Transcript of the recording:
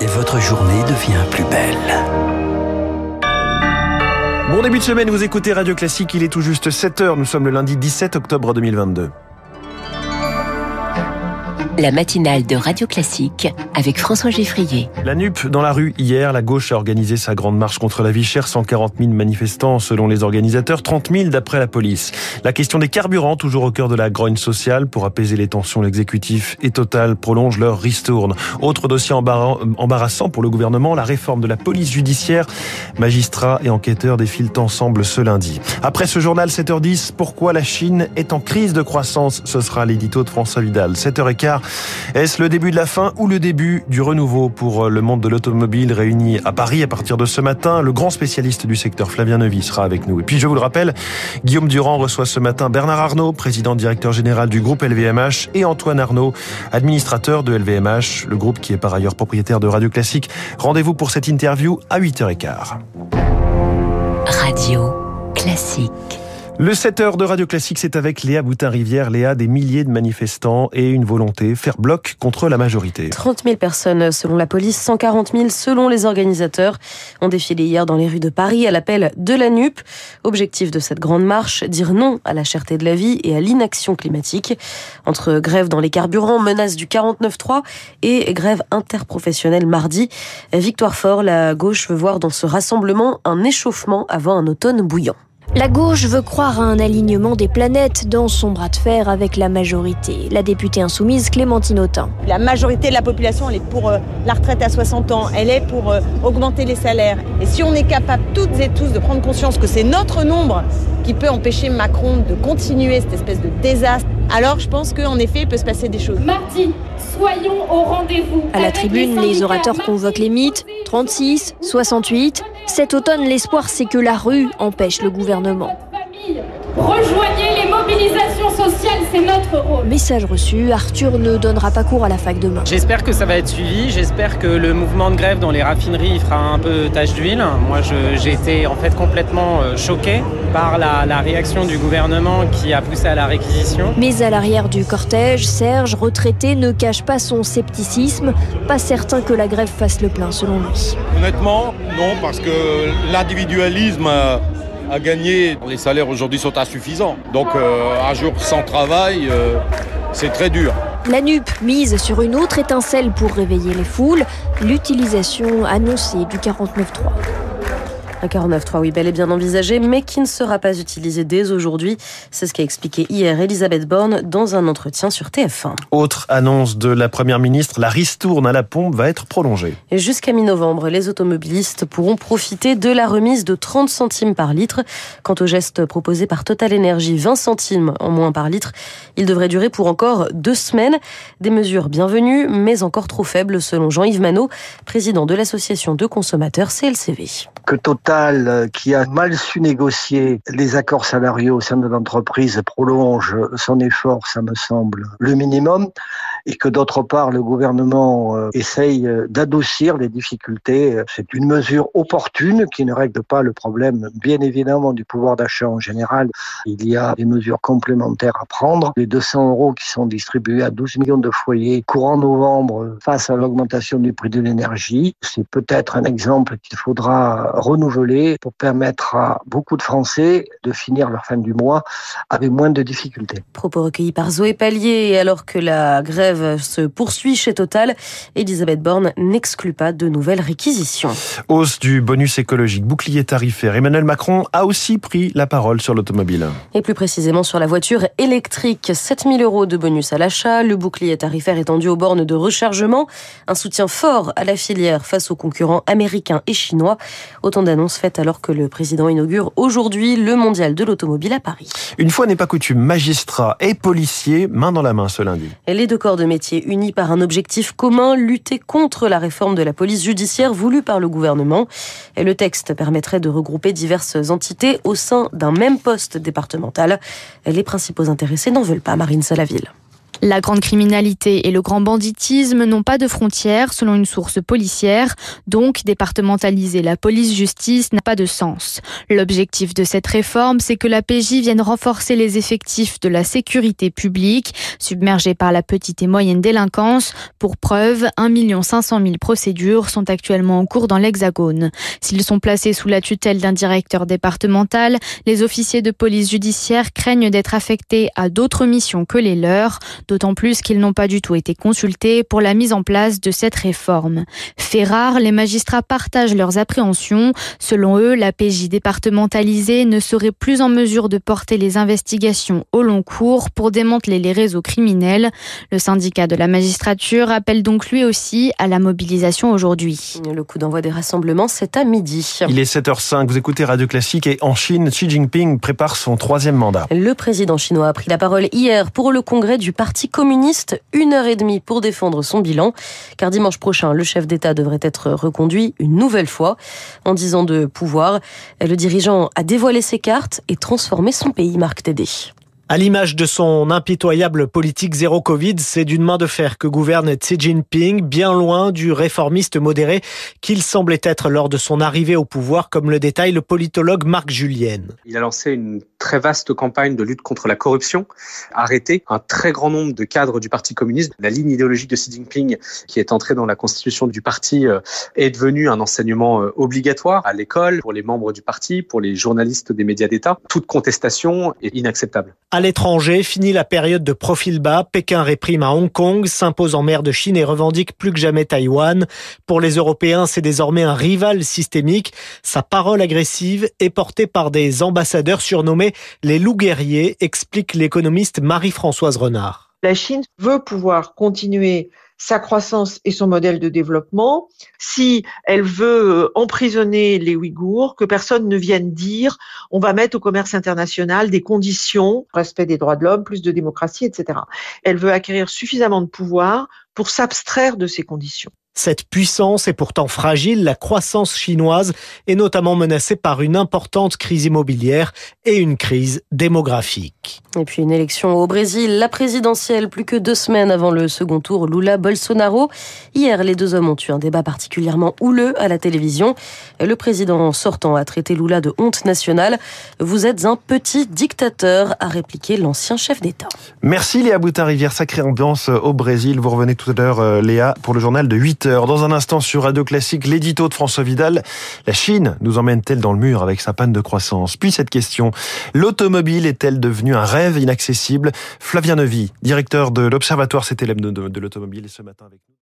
et votre journée devient plus belle. Bon début de semaine, vous écoutez Radio Classique, il est tout juste 7h, nous sommes le lundi 17 octobre 2022 la matinale de Radio Classique avec François Geffrier. La NUP dans la rue hier, la gauche a organisé sa grande marche contre la vie chère, 140 000 manifestants selon les organisateurs, 30 000 d'après la police. La question des carburants, toujours au cœur de la grogne sociale, pour apaiser les tensions, l'exécutif et Total prolongent leur ristourne. Autre dossier embarrassant pour le gouvernement, la réforme de la police judiciaire. Magistrats et enquêteurs défilent ensemble ce lundi. Après ce journal 7h10, pourquoi la Chine est en crise de croissance? Ce sera l'édito de François Vidal. 7h15, est-ce le début de la fin ou le début du renouveau pour euh, le monde de l'automobile réuni à Paris à partir de ce matin? Le grand spécialiste du secteur, Flavien Neuvy, sera avec nous. Et puis, je vous le rappelle, Guillaume Durand reçoit ce matin Bernard Arnault, président directeur général du groupe LVMH, et Antoine Arnault, administrateur de LVMH, le groupe qui est par ailleurs propriétaire de Radio Classique. Rendez-vous pour cette interview à 8h15. Radio Classique. Le 7 heures de Radio Classique, c'est avec Léa Boutin-Rivière. Léa, des milliers de manifestants et une volonté, faire bloc contre la majorité. 30 000 personnes selon la police, 140 000 selon les organisateurs ont défilé hier dans les rues de Paris à l'appel de la NUP. Objectif de cette grande marche, dire non à la cherté de la vie et à l'inaction climatique. Entre grève dans les carburants, menace du 49-3 et grève interprofessionnelle mardi. Victoire Fort, la gauche veut voir dans ce rassemblement un échauffement avant un automne bouillant. La gauche veut croire à un alignement des planètes dans son bras de fer avec la majorité. La députée insoumise Clémentine Autain. La majorité de la population, elle est pour euh, la retraite à 60 ans, elle est pour euh, augmenter les salaires. Et si on est capable toutes et tous de prendre conscience que c'est notre nombre qui peut empêcher Macron de continuer cette espèce de désastre, alors je pense qu'en effet, il peut se passer des choses. Mardi, soyons au rendez-vous. À la tribune, les, orateurs convoquent les mythes 36, 68. Cet automne, l'espoir, c'est que la rue empêche le gouvernement. Rejoignez les mobilisations sociales, c'est rôle. Message reçu, Arthur ne donnera pas cours à la fac demain. J'espère que ça va être suivi, j'espère que le mouvement de grève dans les raffineries fera un peu tache d'huile. Moi, j'ai été en fait complètement euh, choqué par la, la, réaction du gouvernement qui a poussé à la réquisition. Mais à l'arrière du cortège, Serge, retraité, ne cache pas son scepticisme, pas certain que la grève fasse le plein selon lui. Honnêtement, non, parce que l'individualisme euh, à gagner. Les salaires aujourd'hui sont insuffisants. Donc euh, un jour sans travail, euh, c'est très dur. La NUP mise sur une autre étincelle pour réveiller les foules, l'utilisation annoncée du 49.3. Un 49.3, oui, bel et bien envisagé, mais qui ne sera pas utilisé dès aujourd'hui. C'est ce qu'a expliqué hier Elisabeth Borne dans un entretien sur TF1. Autre annonce de la Première ministre, la ristourne à la pompe va être prolongée. Jusqu'à mi-novembre, les automobilistes pourront profiter de la remise de 30 centimes par litre. Quant au geste proposé par Total Energy, 20 centimes en moins par litre, il devrait durer pour encore deux semaines. Des mesures bienvenues, mais encore trop faibles selon Jean-Yves Manot, président de l'association de consommateurs CLCV que Total, euh, qui a mal su négocier les accords salariaux au sein de l'entreprise, prolonge son effort, ça me semble le minimum, et que d'autre part, le gouvernement euh, essaye euh, d'adoucir les difficultés. C'est une mesure opportune qui ne règle pas le problème, bien évidemment, du pouvoir d'achat en général. Il y a des mesures complémentaires à prendre. Les 200 euros qui sont distribués à 12 millions de foyers courant novembre face à l'augmentation du prix de l'énergie, c'est peut-être un exemple qu'il faudra renouveler pour permettre à beaucoup de Français de finir leur fin du mois avec moins de difficultés. Propos recueillis par Zoé Pallier. Alors que la grève se poursuit chez Total, Elisabeth Borne n'exclut pas de nouvelles réquisitions. Hausse du bonus écologique, bouclier tarifaire. Emmanuel Macron a aussi pris la parole sur l'automobile. Et plus précisément sur la voiture électrique. 7000 euros de bonus à l'achat, le bouclier tarifaire étendu aux bornes de rechargement, un soutien fort à la filière face aux concurrents américains et chinois. Autant d'annonces faites alors que le président inaugure aujourd'hui le mondial de l'automobile à Paris. Une fois n'est pas coutume, magistrats et policiers, main dans la main ce lundi. Et les deux corps de métier unis par un objectif commun, lutter contre la réforme de la police judiciaire voulue par le gouvernement. Et le texte permettrait de regrouper diverses entités au sein d'un même poste départemental. Les principaux intéressés n'en veulent pas, Marine Salaville. La grande criminalité et le grand banditisme n'ont pas de frontières selon une source policière, donc départementaliser la police-justice n'a pas de sens. L'objectif de cette réforme, c'est que la PJ vienne renforcer les effectifs de la sécurité publique, submergée par la petite et moyenne délinquance. Pour preuve, 1 500 000 procédures sont actuellement en cours dans l'Hexagone. S'ils sont placés sous la tutelle d'un directeur départemental, les officiers de police judiciaire craignent d'être affectés à d'autres missions que les leurs d'autant plus qu'ils n'ont pas du tout été consultés pour la mise en place de cette réforme. Fait rare, les magistrats partagent leurs appréhensions. Selon eux, la PJ départementalisée ne serait plus en mesure de porter les investigations au long cours pour démanteler les réseaux criminels. Le syndicat de la magistrature appelle donc lui aussi à la mobilisation aujourd'hui. Le coup d'envoi des rassemblements, c'est à midi. Il est 7h05, vous écoutez Radio Classique et en Chine, Xi Jinping prépare son troisième mandat. Le président chinois a pris la parole hier pour le congrès du Parti communiste, une heure et demie pour défendre son bilan, car dimanche prochain, le chef d'État devrait être reconduit une nouvelle fois. En dix ans de pouvoir, le dirigeant a dévoilé ses cartes et transformé son pays, Marc Tédé. À l'image de son impitoyable politique zéro Covid, c'est d'une main de fer que gouverne Xi Jinping, bien loin du réformiste modéré qu'il semblait être lors de son arrivée au pouvoir, comme le détaille le politologue Marc Julien. Il a lancé une très vaste campagne de lutte contre la corruption, arrêté un très grand nombre de cadres du Parti communiste. La ligne idéologique de Xi Jinping, qui est entrée dans la constitution du parti, euh, est devenue un enseignement euh, obligatoire à l'école, pour les membres du parti, pour les journalistes des médias d'État. Toute contestation est inacceptable. À l'étranger, fini la période de profil bas. Pékin réprime à Hong Kong, s'impose en mer de Chine et revendique plus que jamais Taïwan. Pour les Européens, c'est désormais un rival systémique. Sa parole agressive est portée par des ambassadeurs surnommés les loups guerriers, explique l'économiste Marie-Françoise Renard. La Chine veut pouvoir continuer sa croissance et son modèle de développement, si elle veut euh, emprisonner les Ouïghours, que personne ne vienne dire on va mettre au commerce international des conditions, respect des droits de l'homme, plus de démocratie, etc. Elle veut acquérir suffisamment de pouvoir pour s'abstraire de ces conditions. Cette puissance est pourtant fragile. La croissance chinoise est notamment menacée par une importante crise immobilière et une crise démographique. Et puis une élection au Brésil, la présidentielle, plus que deux semaines avant le second tour, Lula-Bolsonaro. Hier, les deux hommes ont eu un débat particulièrement houleux à la télévision. Le président sortant a traité Lula de honte nationale. Vous êtes un petit dictateur, a répliqué l'ancien chef d'État. Merci Léa Boutin-Rivière, sacrée ambiance au Brésil. Vous revenez tout à l'heure, euh, Léa, pour le journal de 8 heures. Dans un instant sur Radio Classique, l'édito de François Vidal. La Chine nous emmène-t-elle dans le mur avec sa panne de croissance? Puis cette question, l'automobile est-elle devenue un rêve inaccessible? Flavien Neuvy, directeur de l'Observatoire CTLM de, de l'automobile, ce matin avec nous.